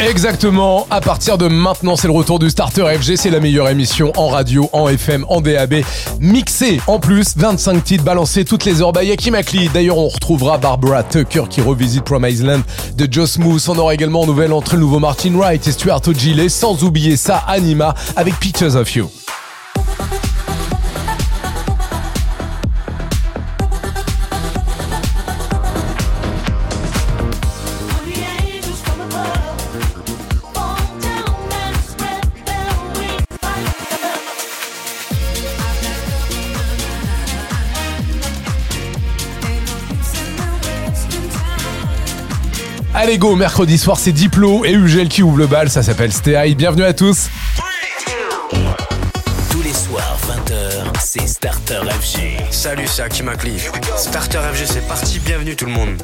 Exactement, à partir de maintenant, c'est le retour du Starter FG, c'est la meilleure émission en radio, en FM, en DAB, mixée en plus, 25 titres balancés toutes les heures by Yaki Makli. D'ailleurs, on retrouvera Barbara Tucker qui revisite Prom Island de Joe Smooth. On aura également en nouvelle entre le nouveau Martin Wright et Stuart Ogile, sans oublier ça, Anima avec Pictures of You. Allez go, mercredi soir c'est Diplo et Ugel qui ouvre le bal, ça s'appelle Stay. Bienvenue à tous. Tous les soirs, 20h, c'est Starter FG. Salut, c'est Hakim Akli. Starter FG, c'est parti. Bienvenue tout le monde.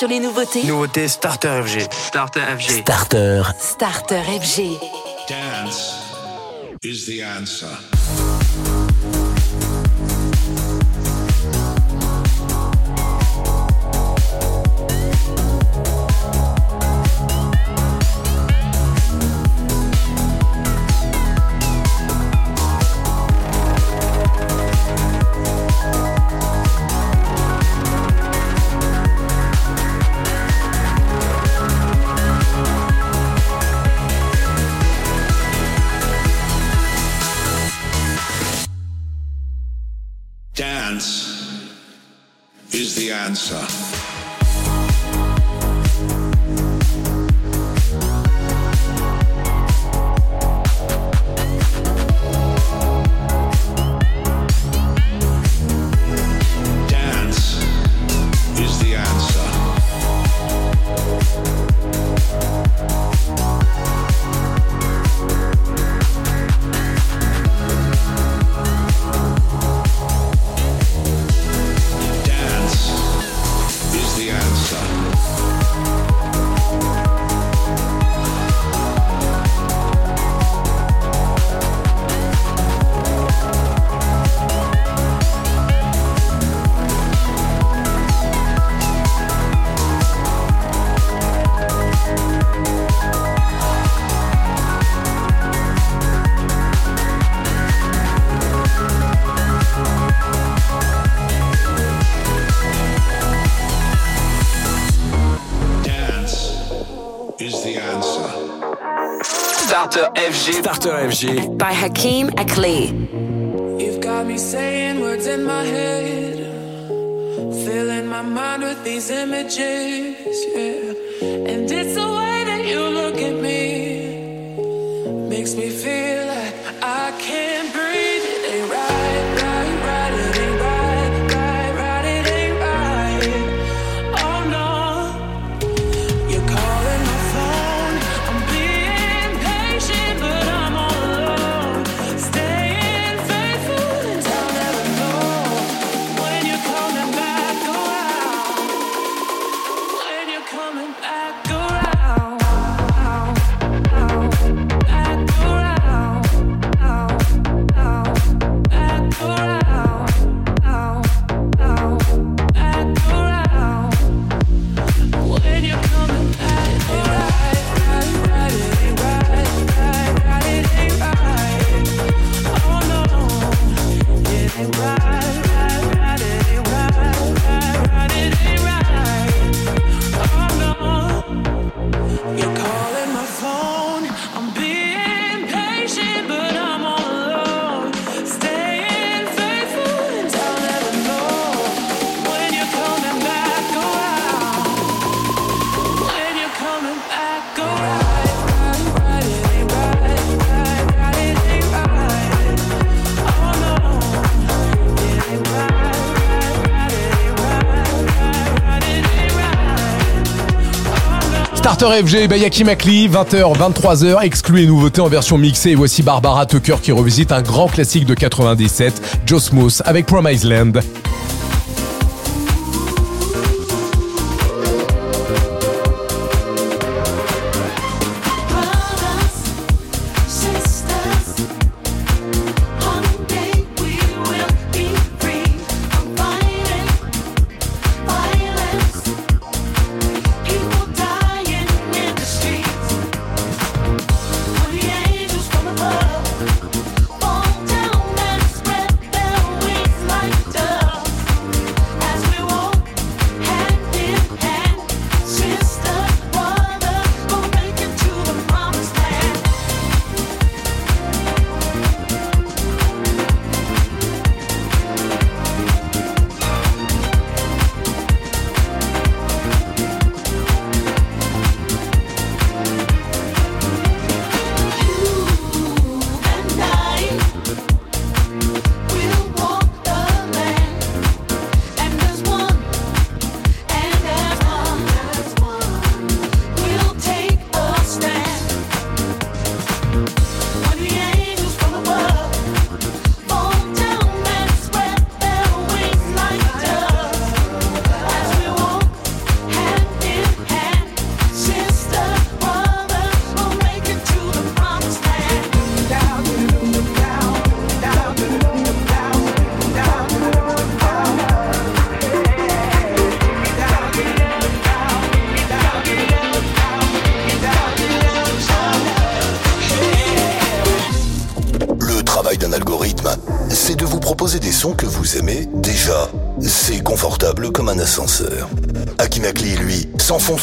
sur les nouveautés Nouveauté Starter FG. Starter FG. Starter. Starter FG. Dance is the answer. Starter FG by Hakeem Akli. You've got me saying words in my head, filling my mind with these images. FG, Bayaki 20h, 23h, exclu et nouveauté en version mixée. Et voici Barbara Tucker qui revisite un grand classique de 97, Joe Smooth avec Promise Land.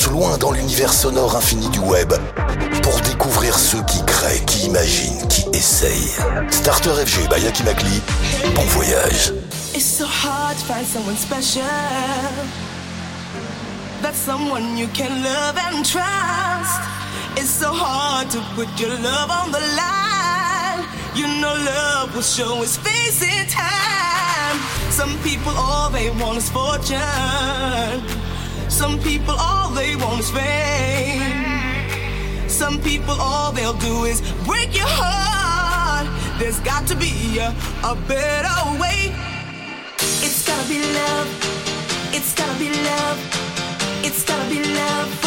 loin dans l'univers sonore infini du web pour découvrir ceux qui créent, qui imaginent, qui essayent. Starter FG by Makli, bon voyage. It's so hard to find someone special. That's someone you can love and trust. To put your love on the. You know they want is fame. Some people, all they'll do is break your heart. There's got to be a, a better way. It's gotta be love. It's gotta be love. It's gotta be love.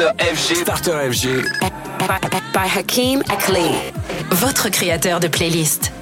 Starter FG. Starter FG. By Hakim Akli. Votre créateur de playlist.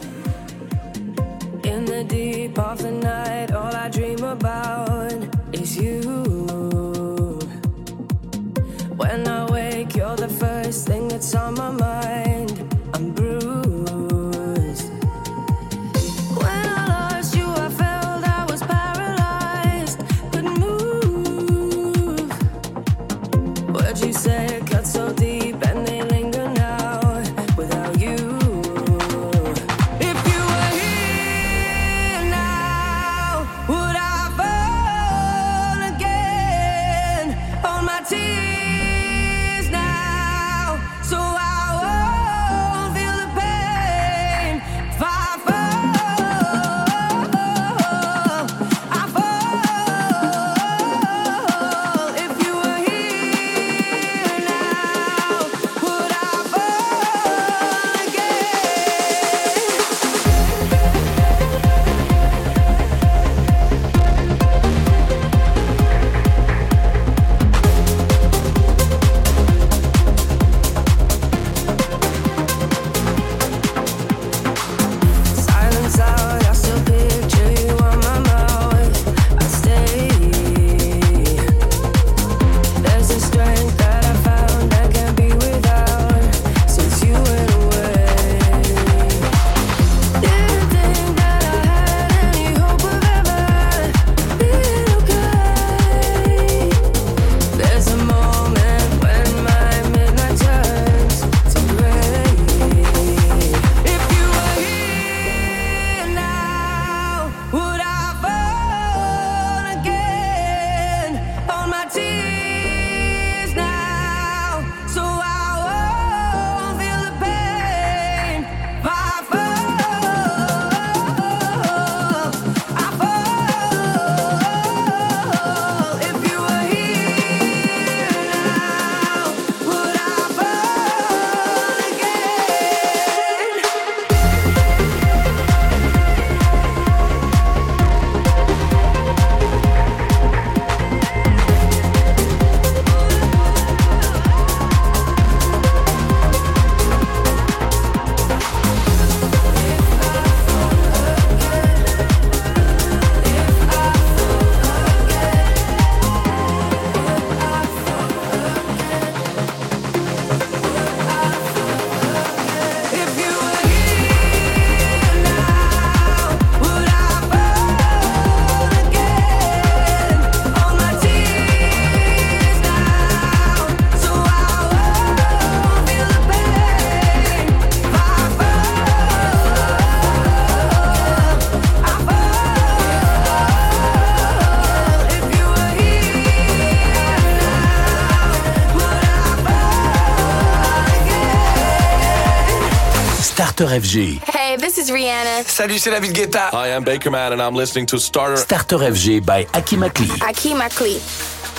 Starter FG. Hey, this is Rihanna. Salut, c'est David Guetta. I am Baker Man and I'm listening to Starter Starter FG by Akim Akli. Akim Akli.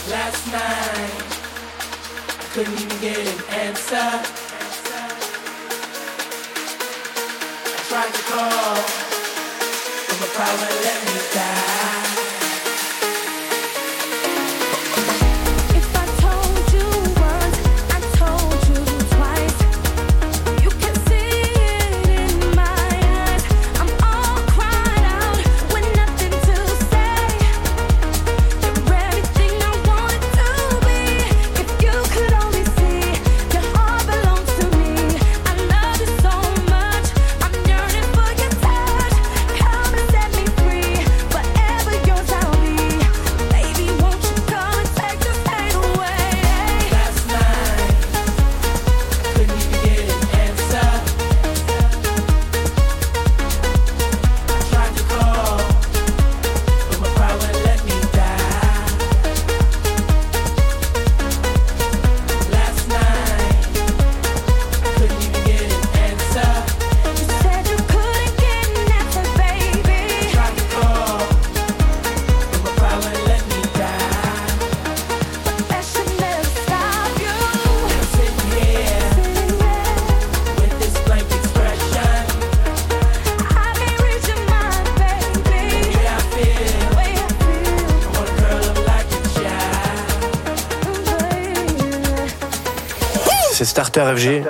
Last night, I couldn't even get an answer. I tried to call, but my power let me.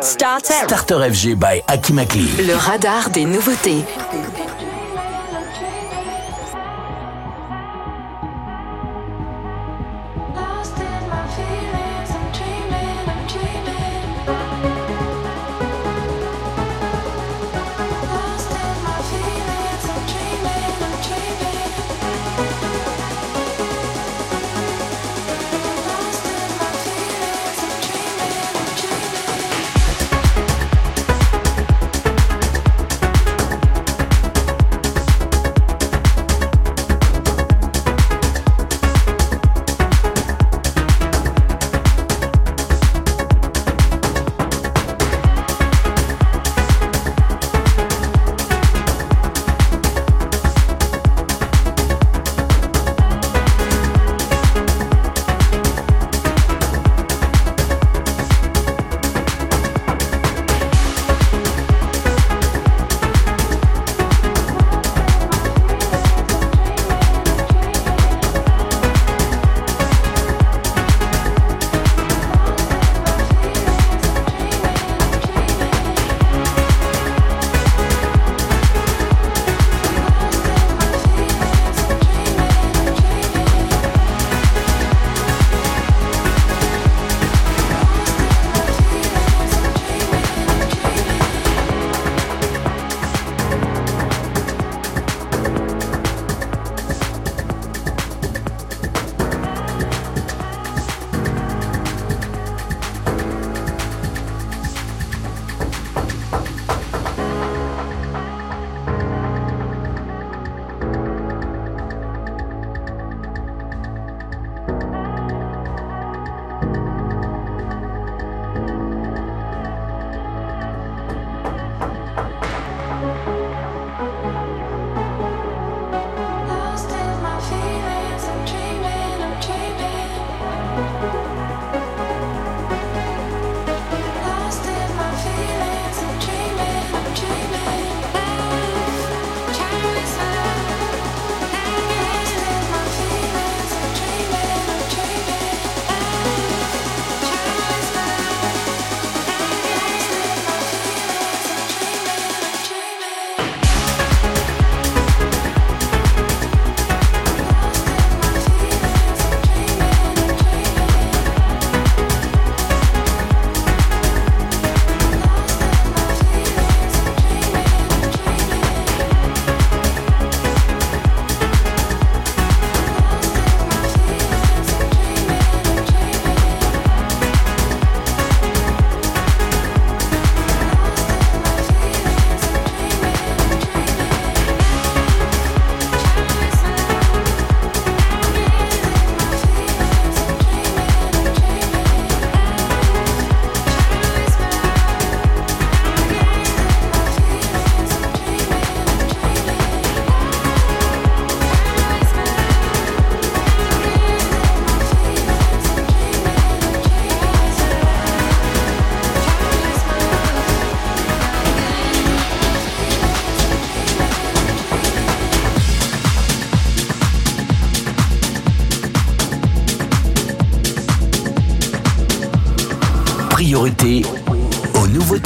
Starter. FG by Aki Makli. Le radar des nouveautés.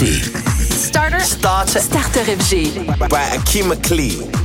Starter. Starter. Starter FG. by Akeem McLean.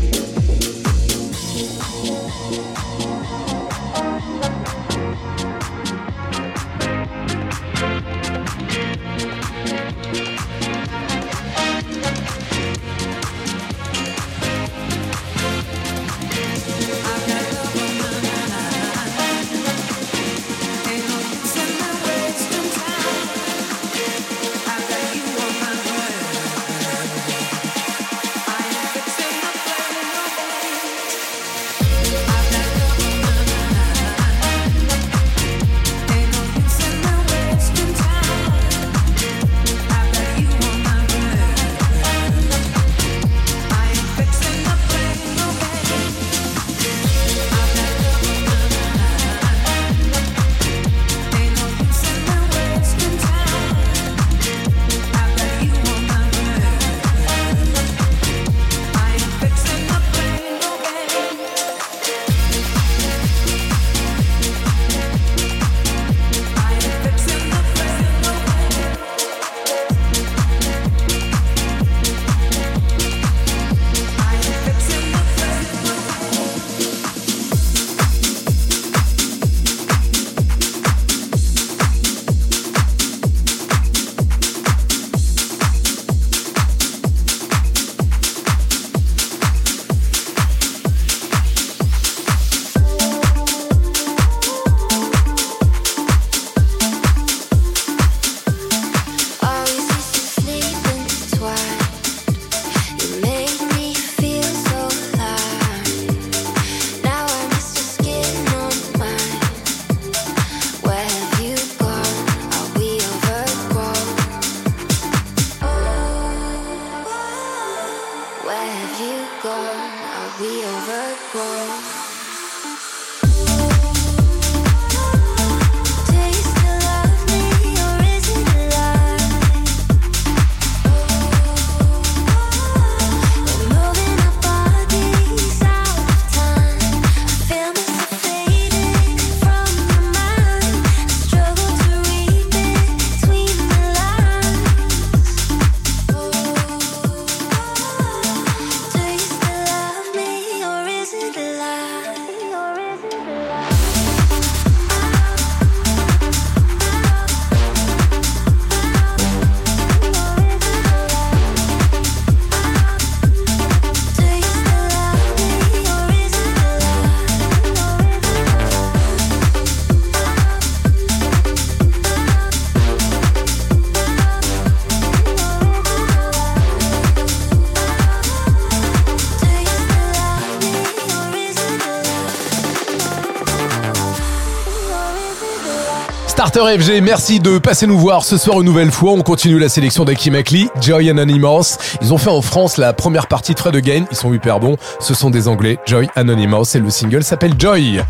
Merci de passer nous voir ce soir une nouvelle fois. On continue la sélection d'Aki Makli, Joy Anonymous. Ils ont fait en France la première partie de Fred Again. Ils sont hyper bons. Ce sont des Anglais. Joy Anonymous et le single s'appelle Joy.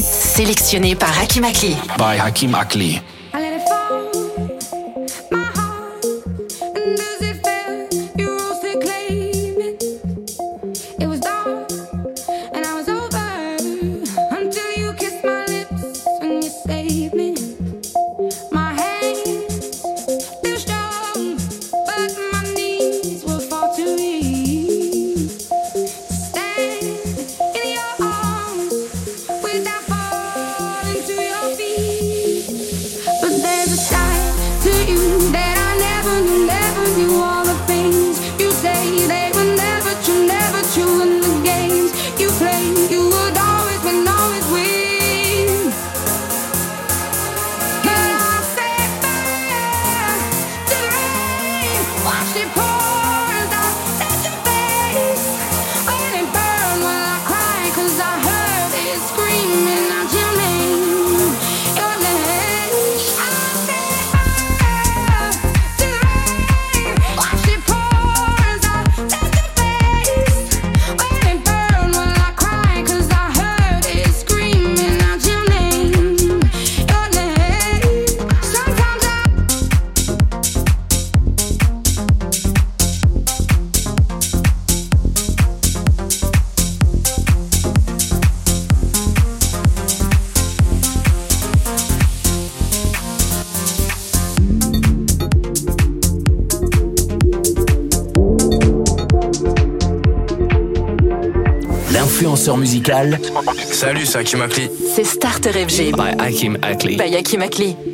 sélectionné par Hakim Hakim Akli. C'est Starter FG. By Hakim Akli. By Hakim Akli.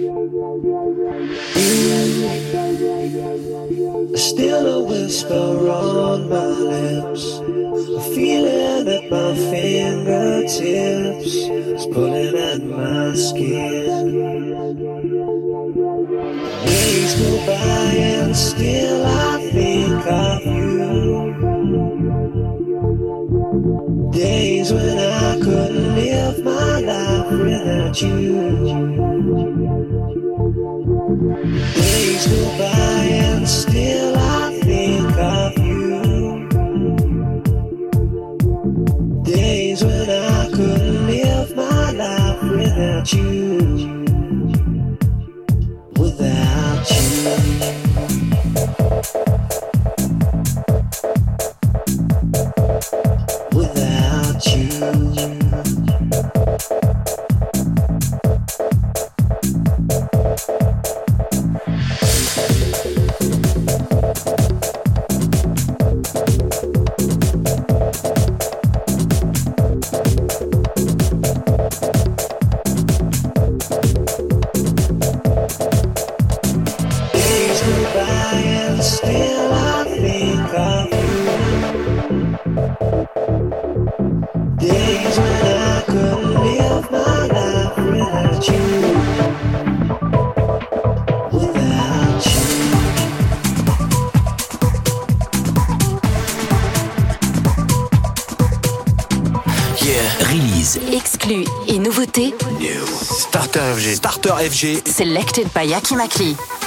Starter FG. Selected by Yaki Makli.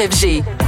RFG.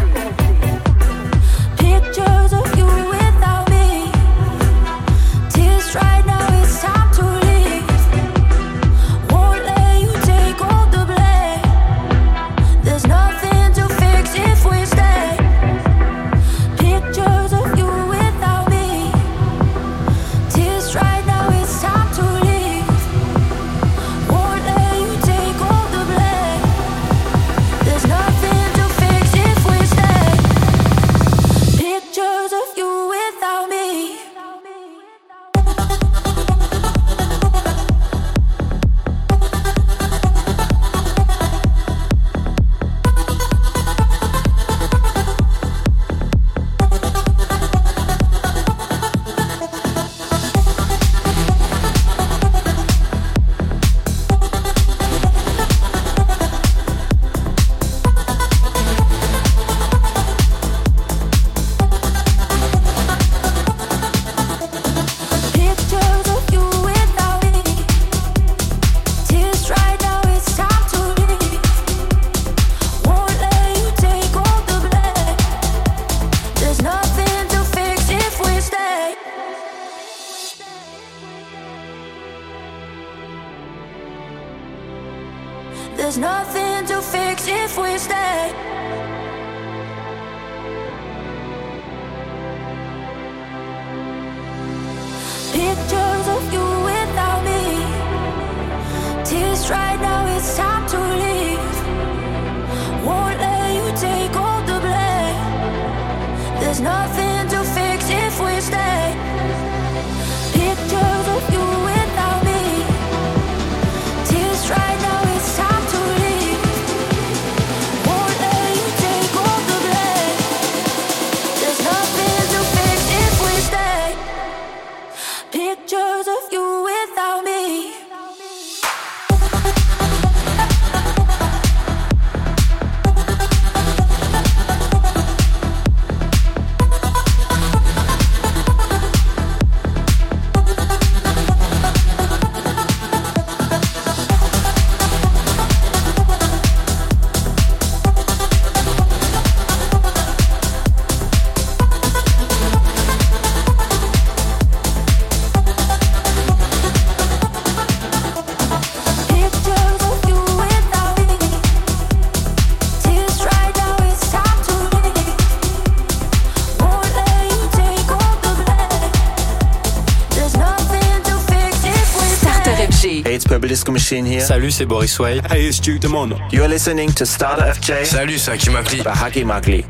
Machine here. Salut, c'est Boris Way. Hey, it's Duke Demon. You're listening to Starter FJ. Salut, c'est Hakim Akli. By Hakim Akli.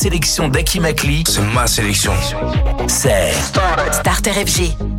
sélection d'Aki C'est ma sélection. C'est Starter FG.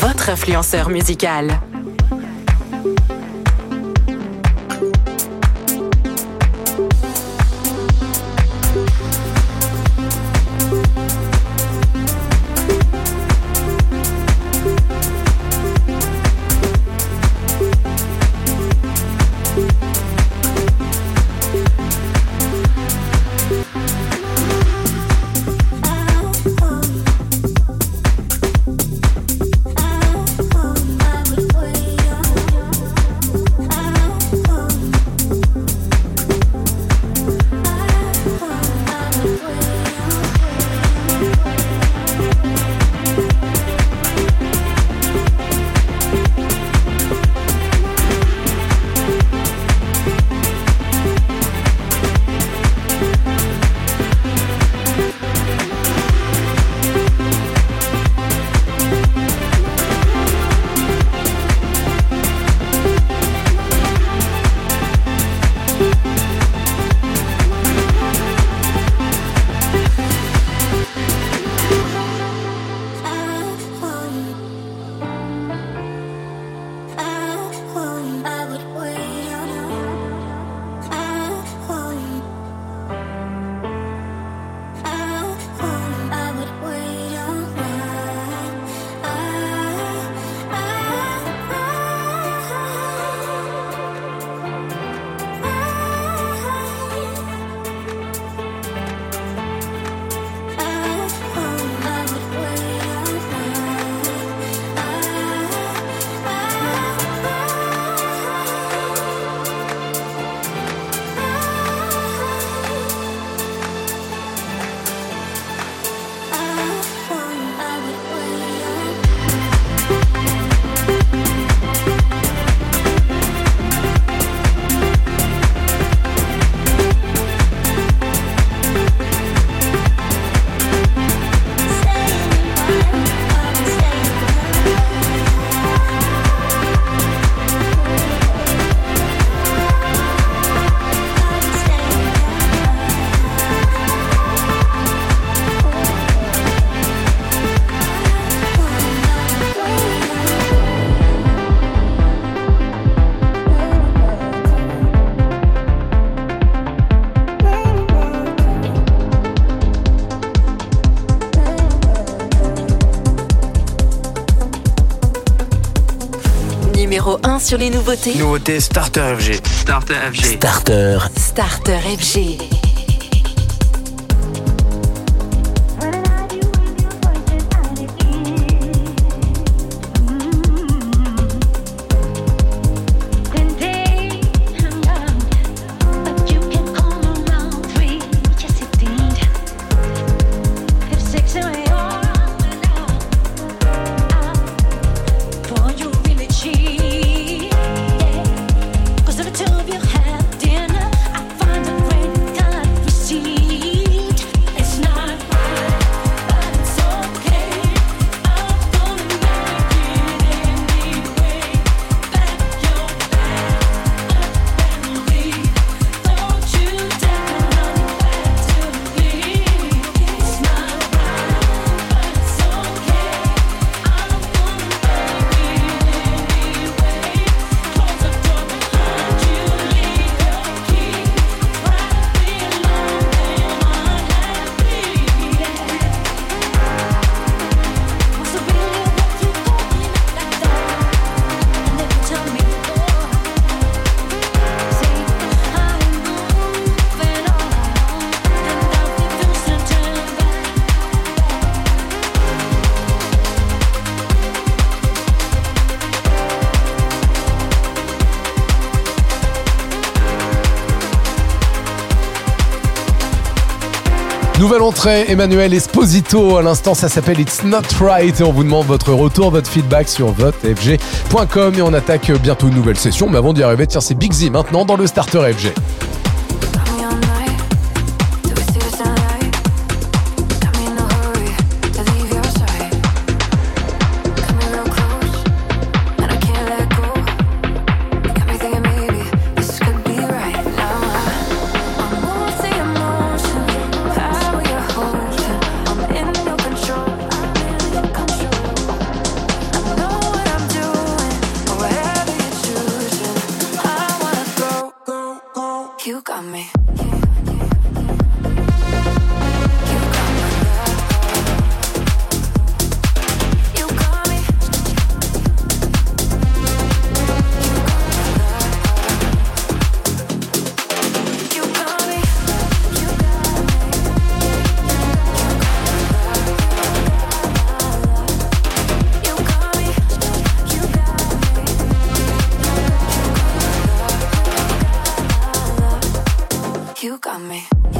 Votre influenceur musical. 1 sur les nouveautés. Nouveauté Starter FG. Starter FG. Starter. Starter FG. Emmanuel Esposito. À l'instant, ça s'appelle It's Not Right. Et on vous demande votre retour, votre feedback sur votefg.com. Et on attaque bientôt une nouvelle session. Mais avant d'y arriver, tiens, c'est Big Z maintenant dans le Starter FG. you got me.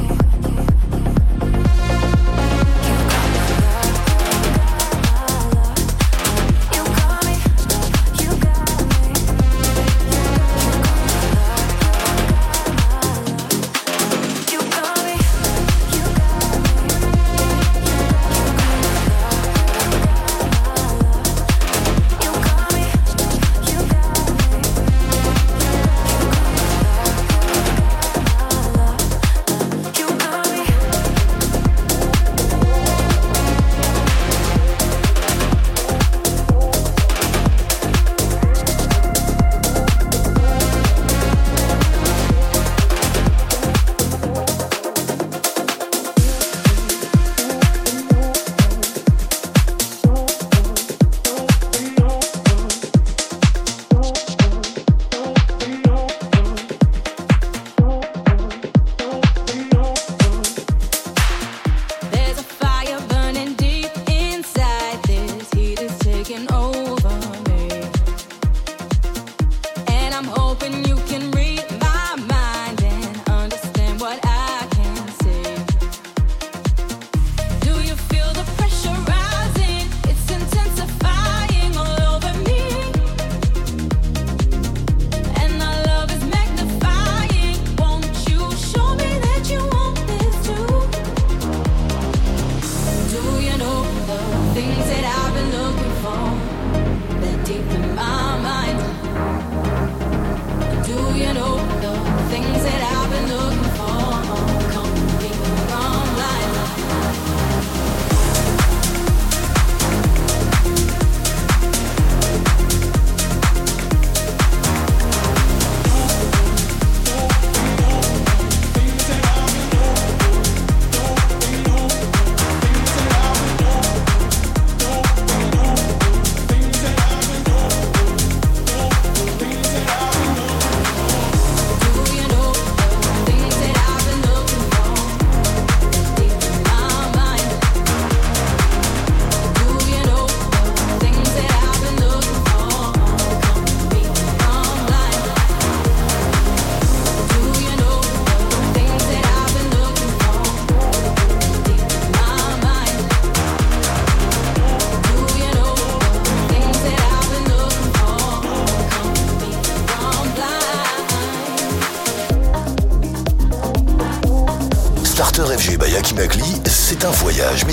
voyage.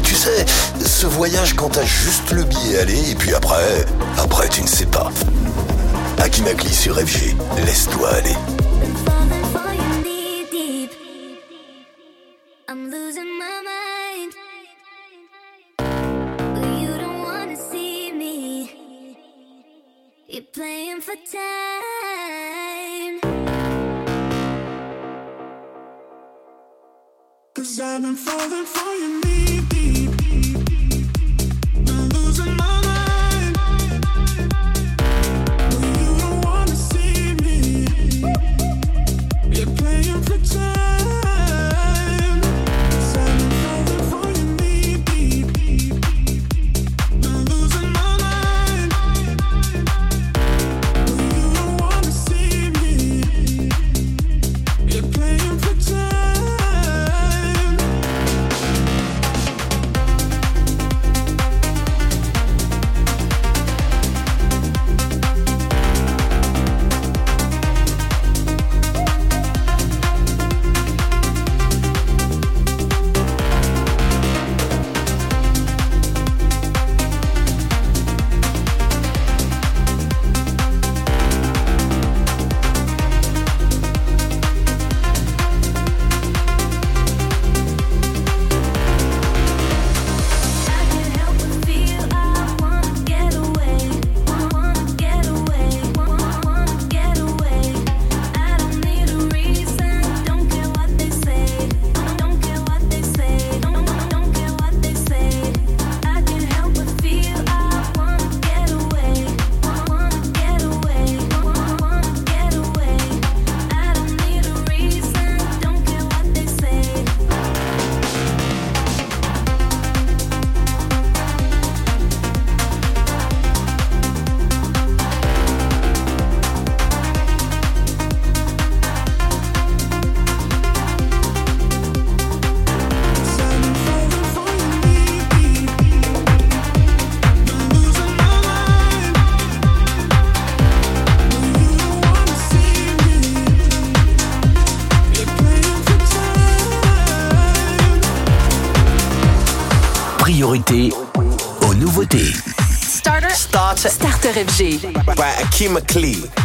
Starter FG. By Akima Klee.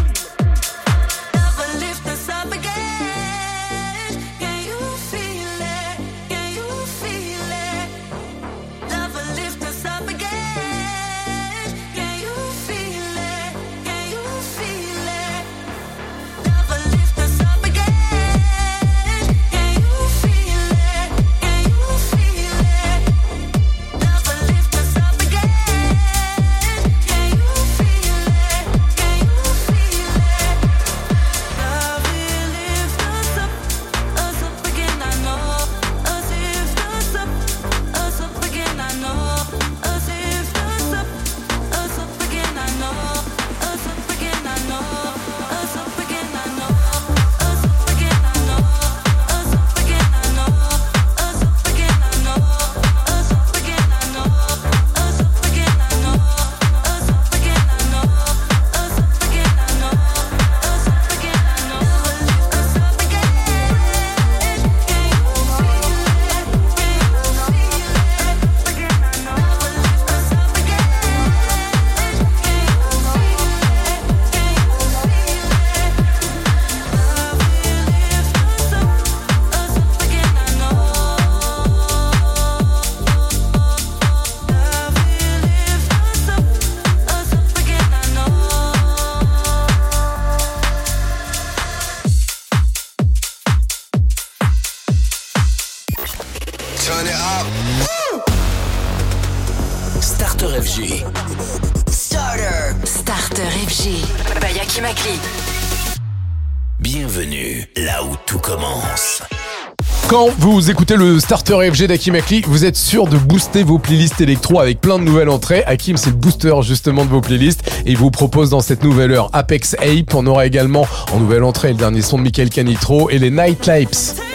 Écoutez le starter FG d'Hakim Akli, vous êtes sûr de booster vos playlists électro avec plein de nouvelles entrées. Hakim, c'est le booster justement de vos playlists et il vous propose dans cette nouvelle heure Apex Ape. On aura également en nouvelle entrée le dernier son de Michael Canitro et les Night Lights.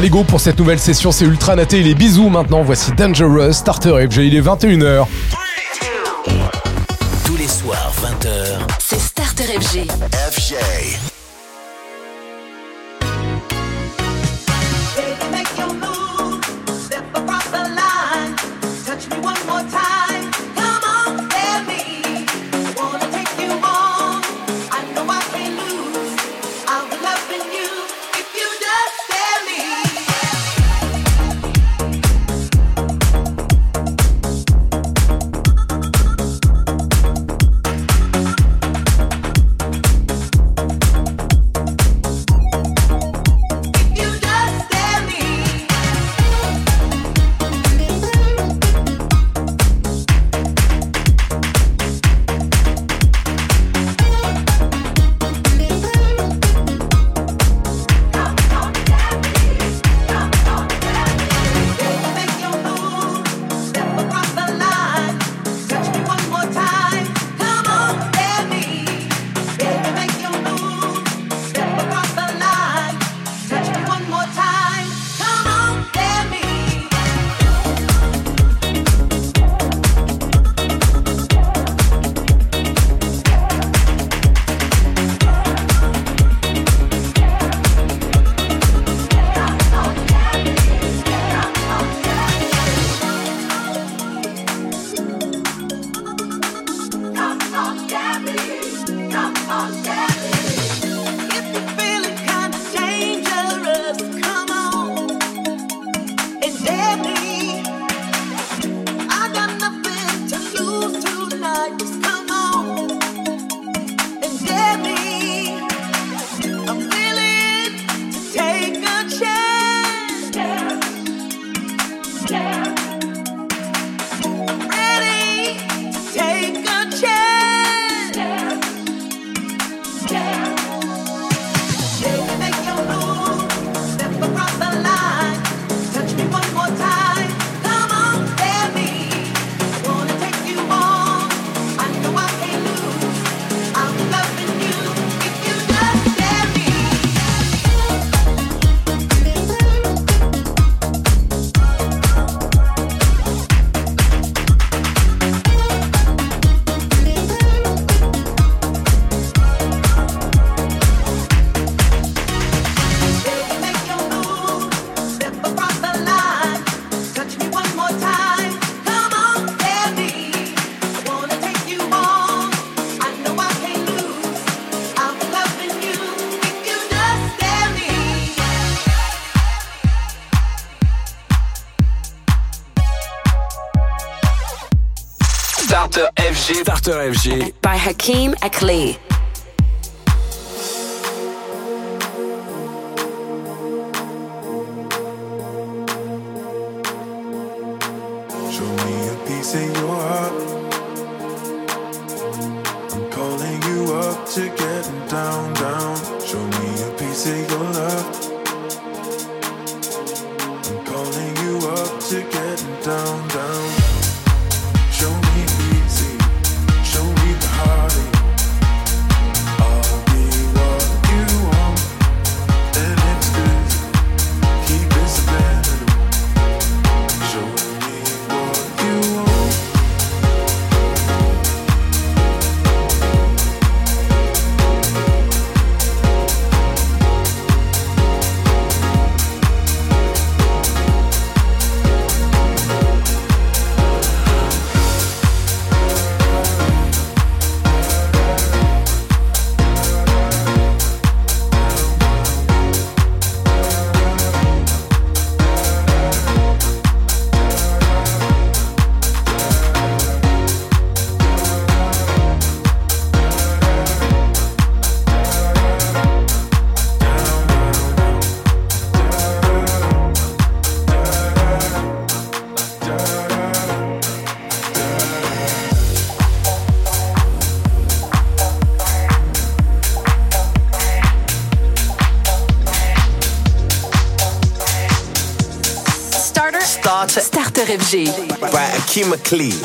Allez go pour cette nouvelle session, c'est ultra naté. Les bisous maintenant, voici Dangerous, Starter FG, il est 21h. Tous les soirs, 20h. C'est Starter FG. FJ. Starter FG by Hakeem Akli. Starter FG. By Akima Clee.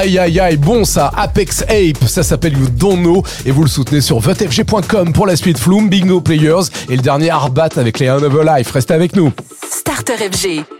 Aïe aïe aïe, bon ça, Apex Ape, ça s'appelle You Don't Know et vous le soutenez sur vtfg.com pour la suite Flume, Bingo Players et le dernier Arbat avec les Another Life. Restez avec nous. Starter FG.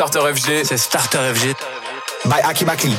Starter FG. C'est Starter FG. By Aki Bakli.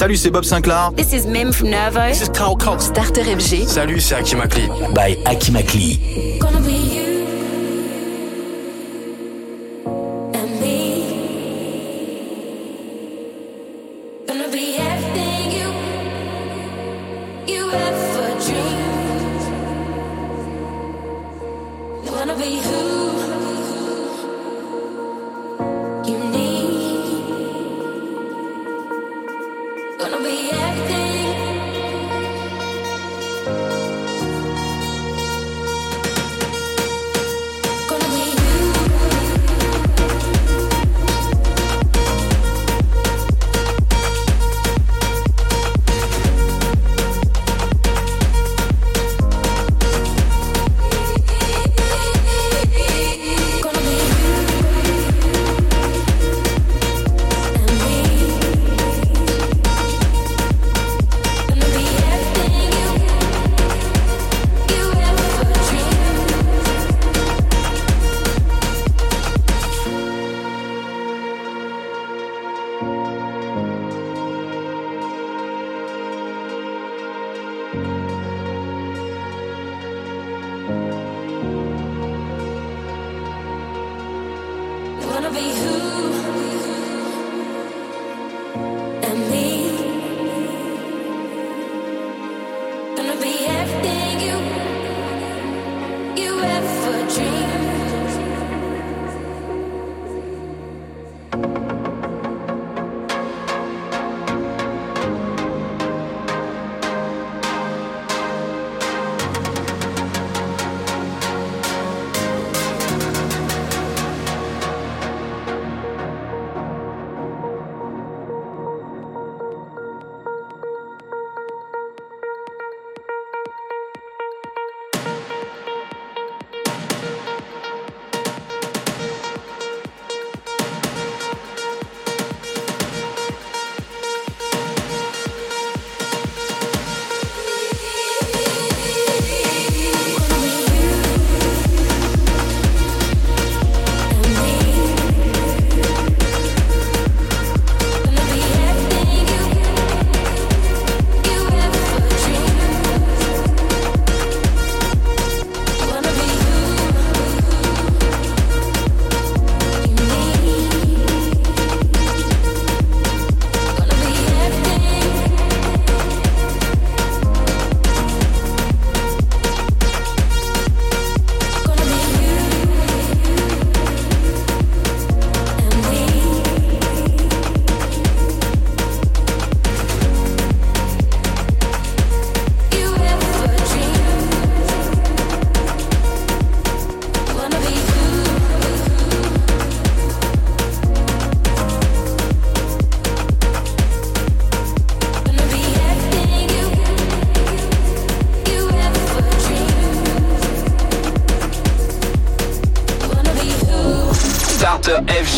Salut, c'est Bob Sinclair. This is Mim from Nervo. This is Carl Cox. Starter FG. Salut, c'est Akimakli. By Akimakli.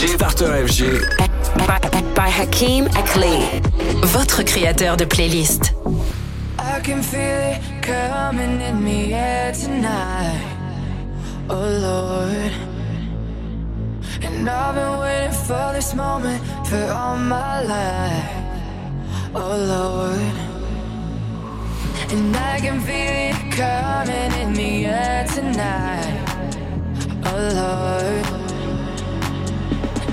Starter FG. By, Hakim Akleh. Votre créateur de playlist. I can feel it coming in me air tonight. Oh Lord. And I've been waiting for this moment for all my life. Oh Lord. And I can feel it coming in the air tonight. Oh Lord.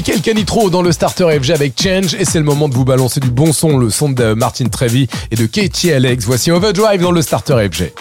Michael Canitro dans le starter FG avec Change et c'est le moment de vous balancer du bon son, le son de Martin Trevi et de Katie Alex. Voici Overdrive dans le starter FG.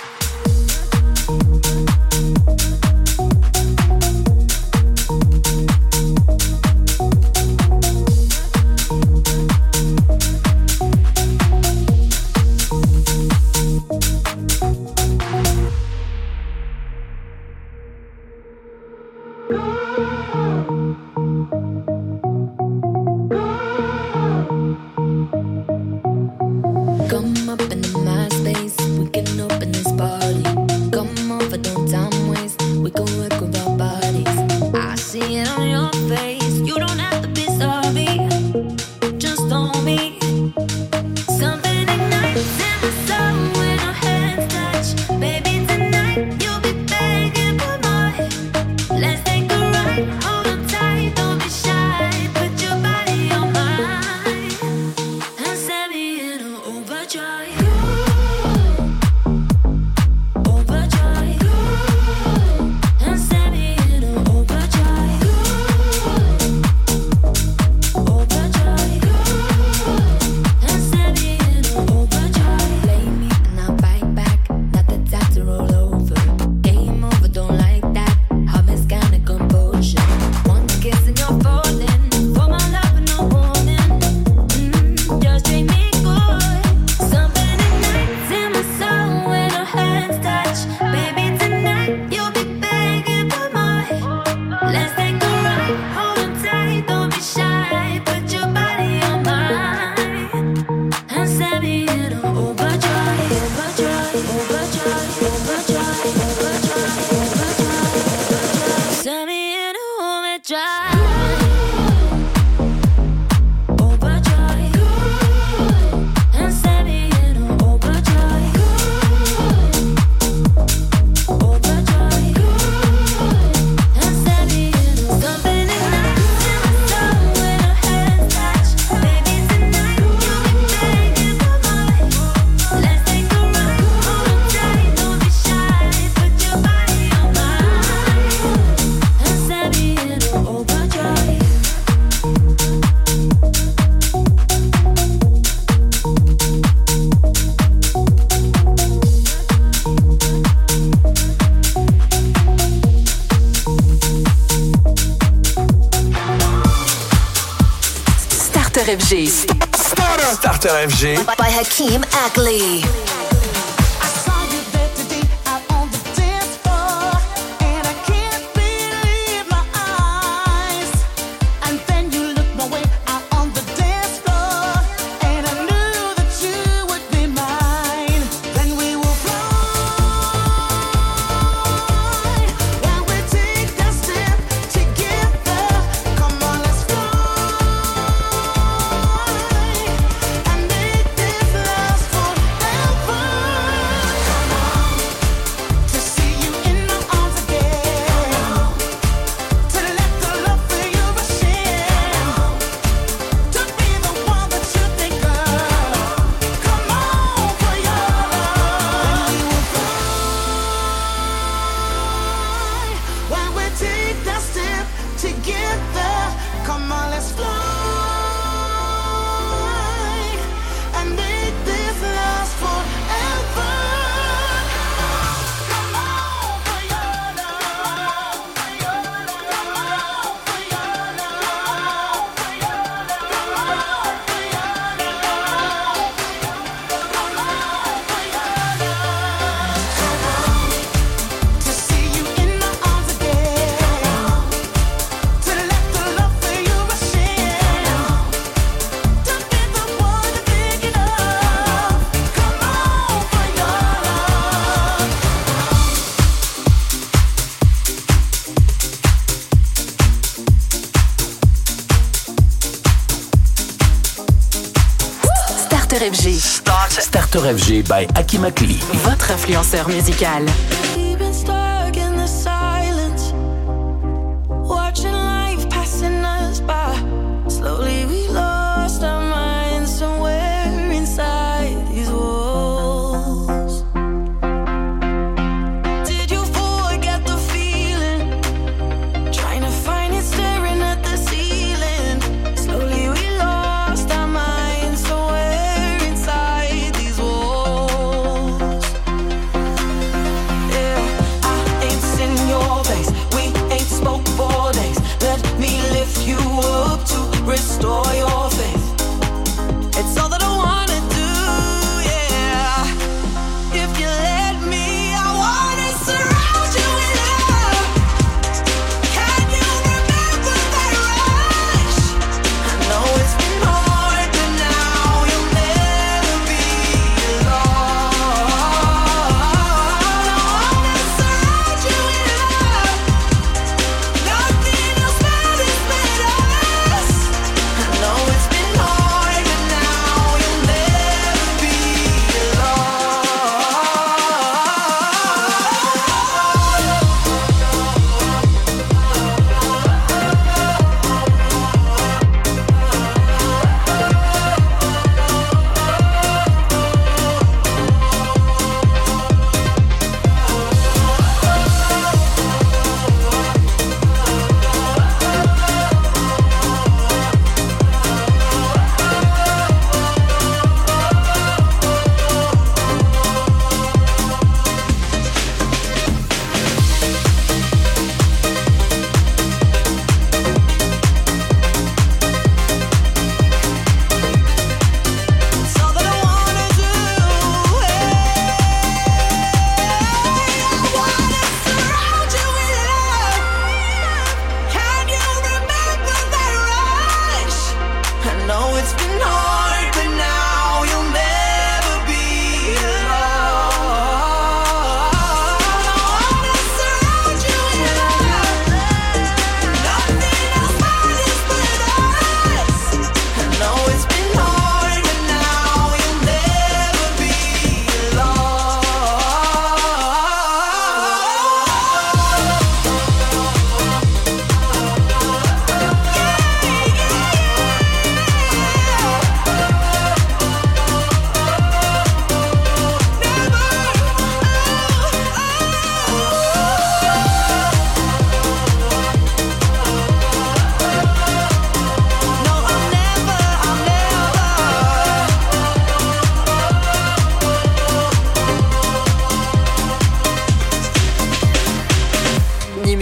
by, by Hakeem Ackley. FG by votre influenceur musical.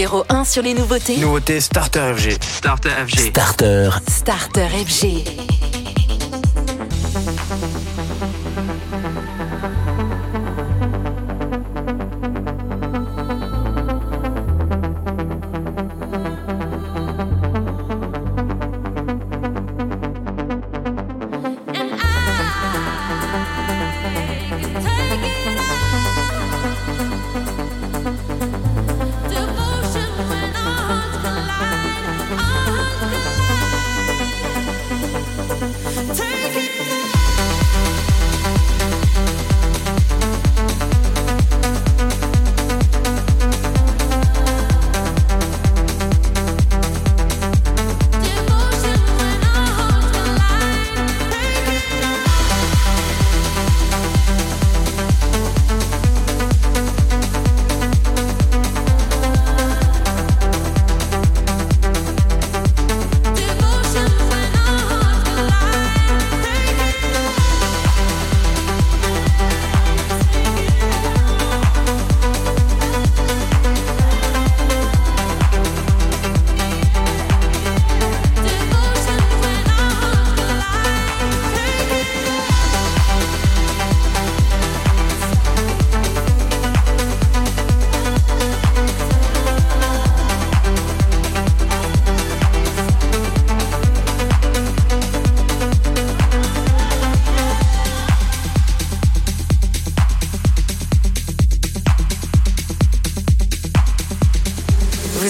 numéro 1 sur les nouveautés. Nouveauté Starter FG. Starter FG. Starter. Starter FG.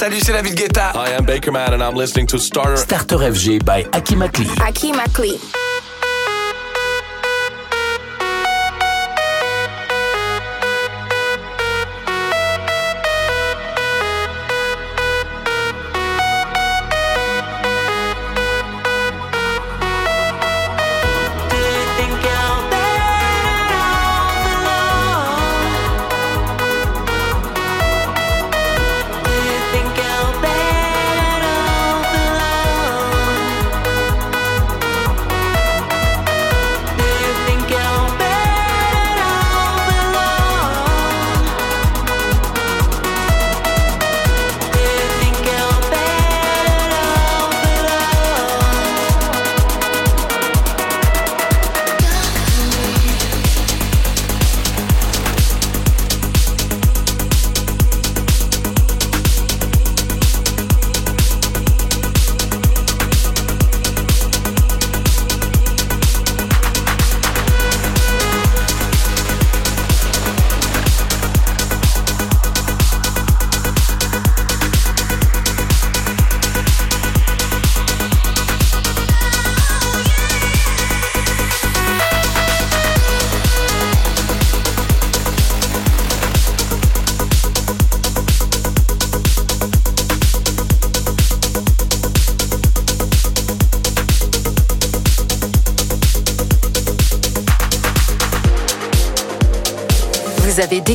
Salut, c'est David Guetta. I am Baker Man and I'm listening to Starter. Starter FG by Aki Makli. Aki Makli.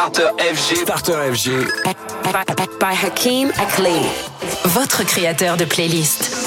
Starter FG. Starter FG. By, Hakim Akli, votre créateur de playlist.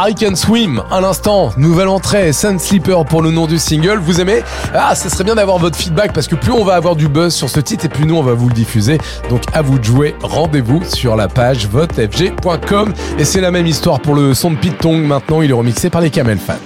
Barry Can Swim, à l'instant, nouvelle entrée, Sun Sleeper pour le nom du single. Vous aimez? Ah, ça serait bien d'avoir votre feedback parce que plus on va avoir du buzz sur ce titre et plus nous on va vous le diffuser. Donc à vous de jouer, rendez-vous sur la page votefg.com. Et c'est la même histoire pour le son de Pete Tong. Maintenant, il est remixé par les Camel Fat.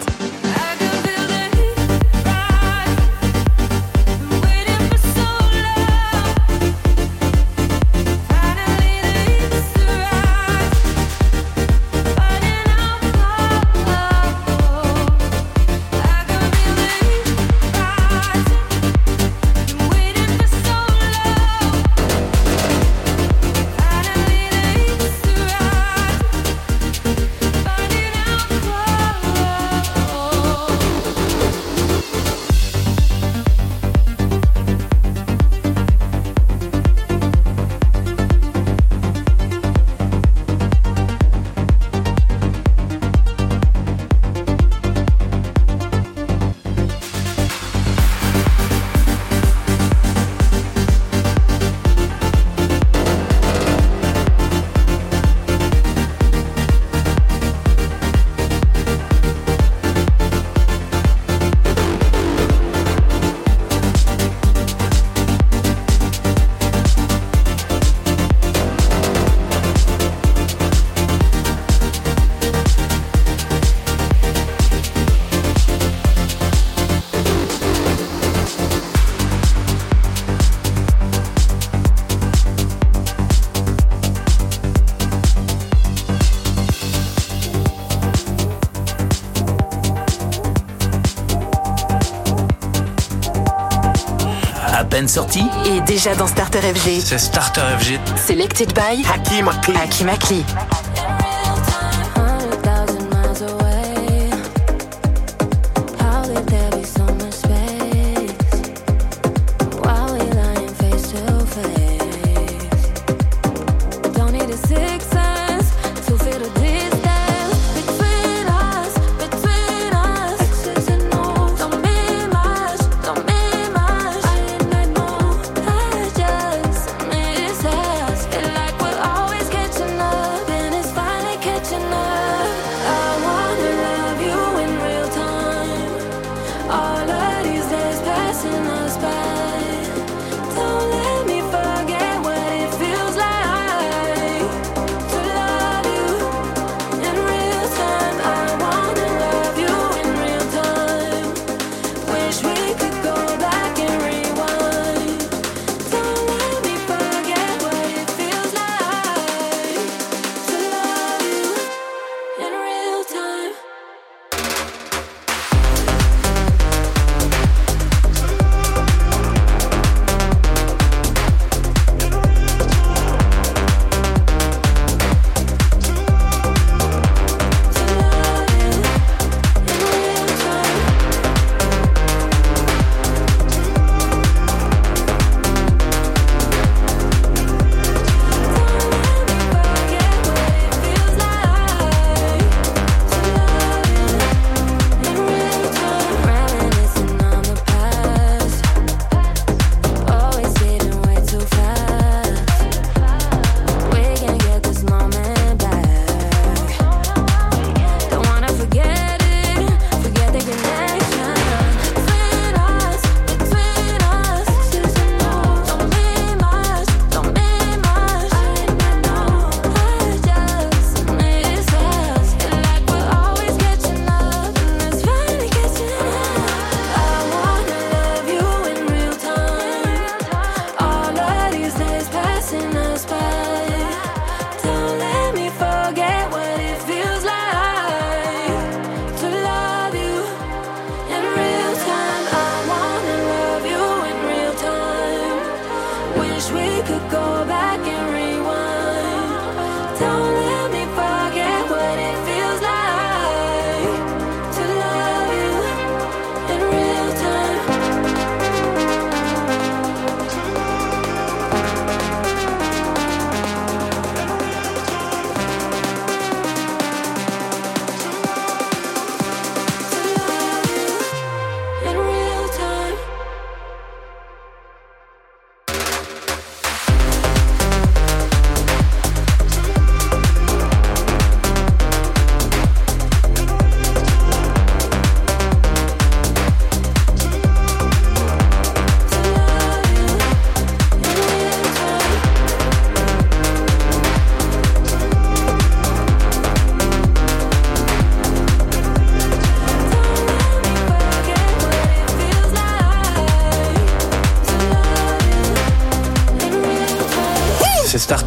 sortie est déjà dans Starter FG. C'est Starter FG. Selected by Hakim Akli. Akli.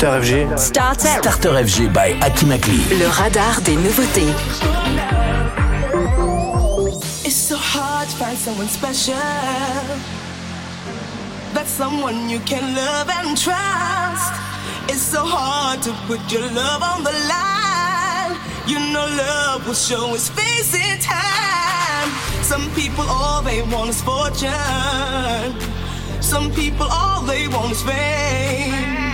Starter FG. Starter. Starter FG by Akimakli. Le radar des nouveautés. It's so hard to find someone special. That's someone you can love and trust. It's so hard to put your love on the line. You know love will show its face in time. Some people all they want is fortune. Some people all they want is fame.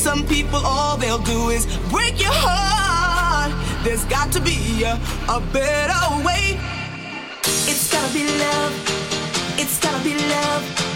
Some people, all they'll do is break your heart. There's got to be a, a better way. It's gotta be love. It's gotta be love.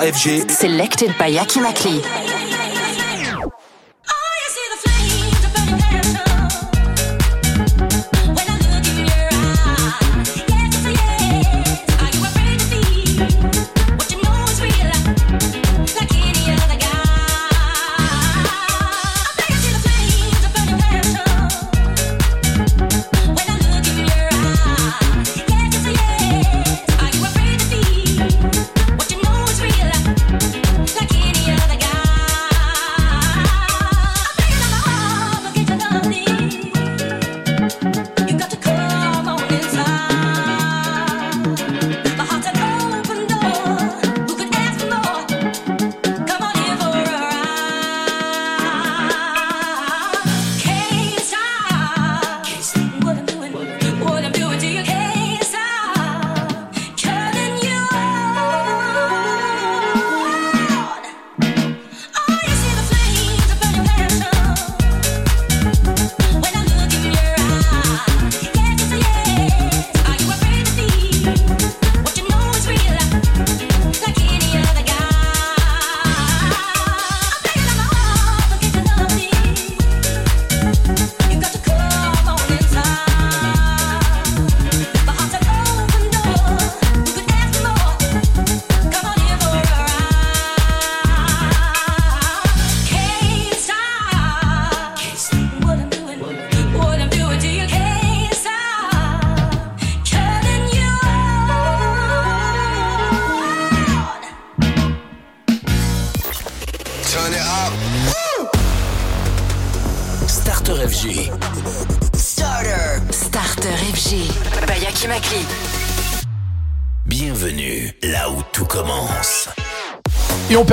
FG. Starter FG. Selected by Hakim Akli.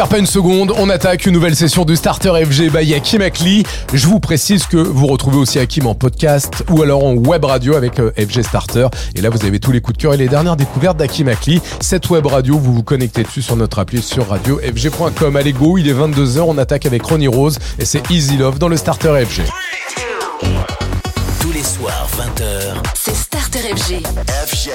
Perd pas une seconde, on attaque une nouvelle session du Starter FG by Hakim Akli. Je vous précise que vous retrouvez aussi Hakim en podcast ou alors en web radio avec euh, FG Starter. Et là, vous avez tous les coups de cœur et les dernières découvertes d'Hakim Akli. Cette web radio, vous vous connectez dessus sur notre appli sur radiofg.com. Allez go, il est 22h, on attaque avec Ronnie Rose et c'est Easy Love dans le Starter FG. Tous les soirs, 20h. C'est Starter FG. FG.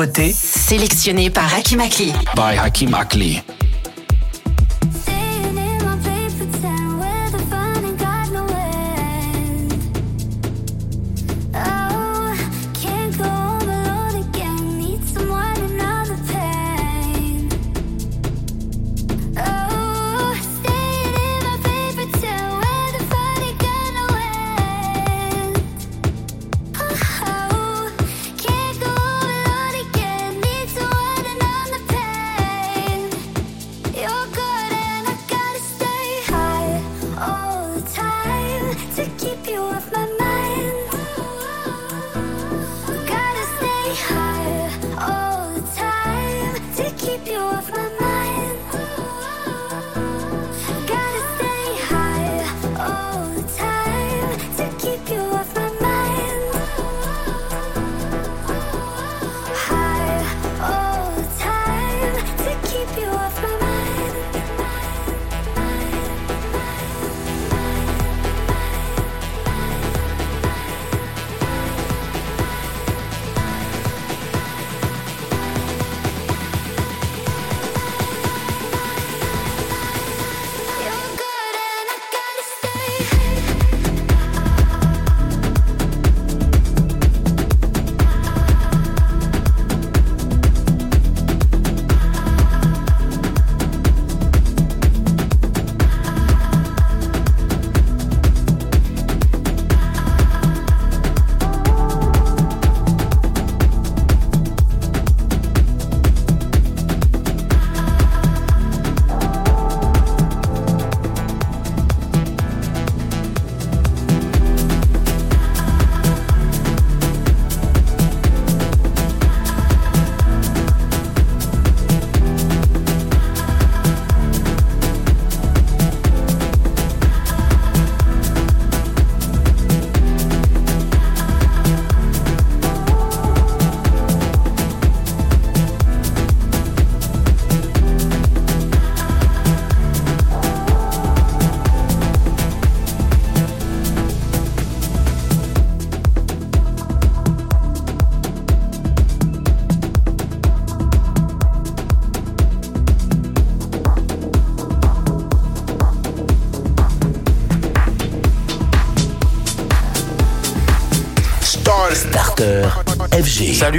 Nouveautés Sélectionné par Hakim Akli. by Hakim Akli.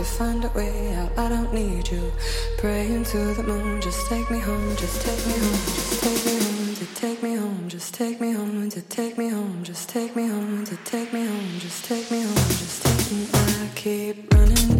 to find a way out. I don't need you. Praying to the moon, just take me home, just take me home, just take me home, to take me home, just take me home, to take me home, just take me home, to take me home, just take me home, just take me. I keep running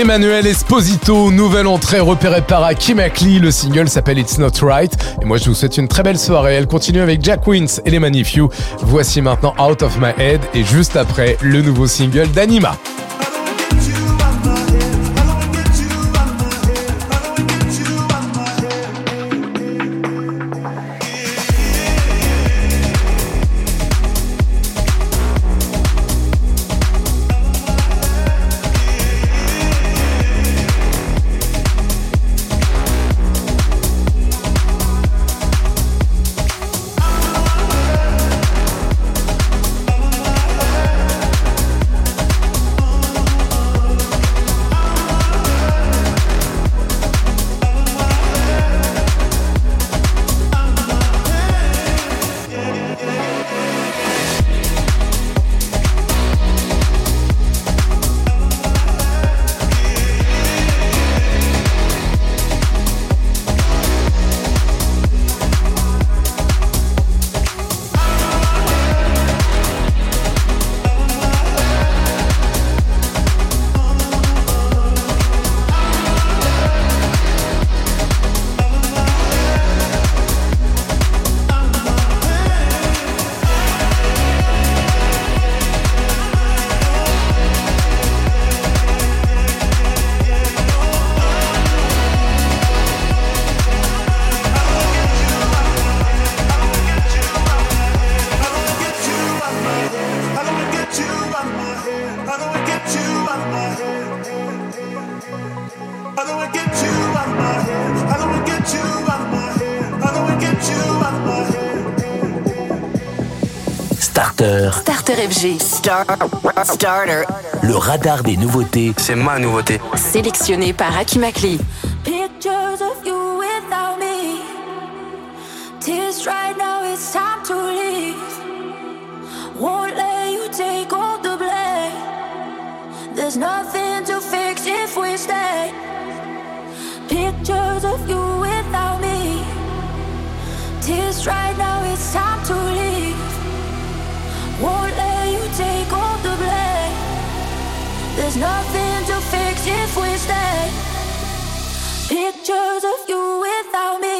Emmanuel Esposito, nouvelle entrée repérée par Hakim Akli. Le single s'appelle It's Not Right. Et moi, je vous souhaite une très belle soirée. Elle continue avec Jack Wins et les Manifew. Voici maintenant Out of My Head et juste après, le nouveau single d'Anima. Starter. Starter FG. Star, starter. Le radar des nouveautés. C'est ma nouveauté. Sélectionné par Akimakli. Pictures of you without me. Tears right now, it's time to leave. Won't let you take all the blame. There's nothing to fix if we stay. Pictures of you without me. Tears right now, it's time to leave. There's nothing to fix if we stay. Pictures of you without me.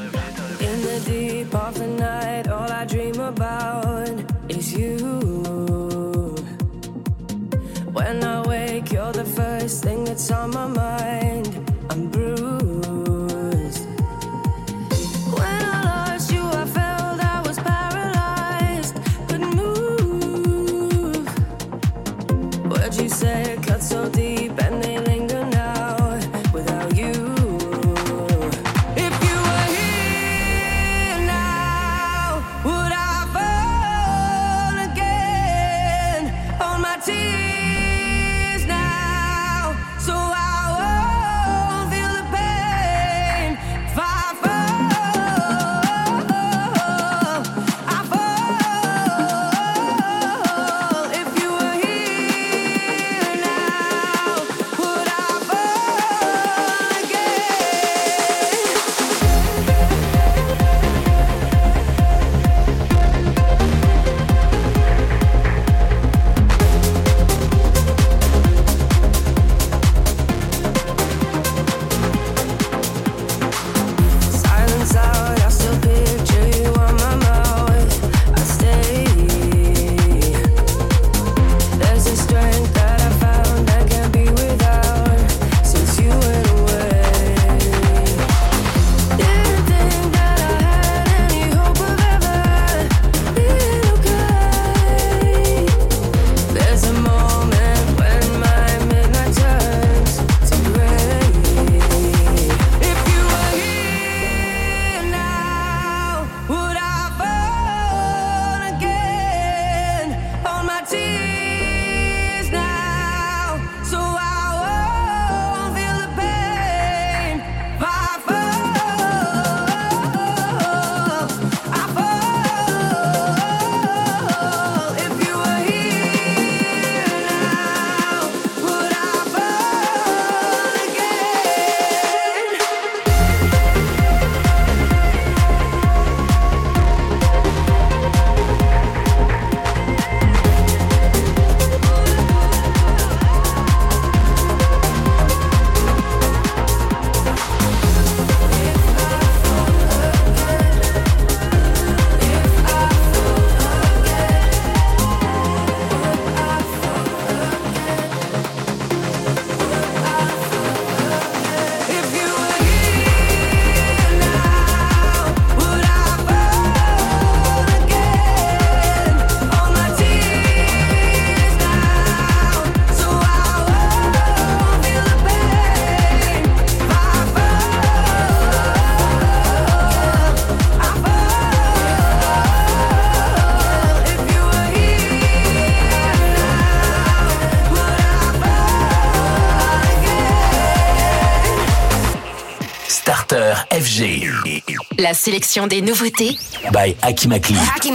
La sélection des nouveautés By Akimakli. Hacky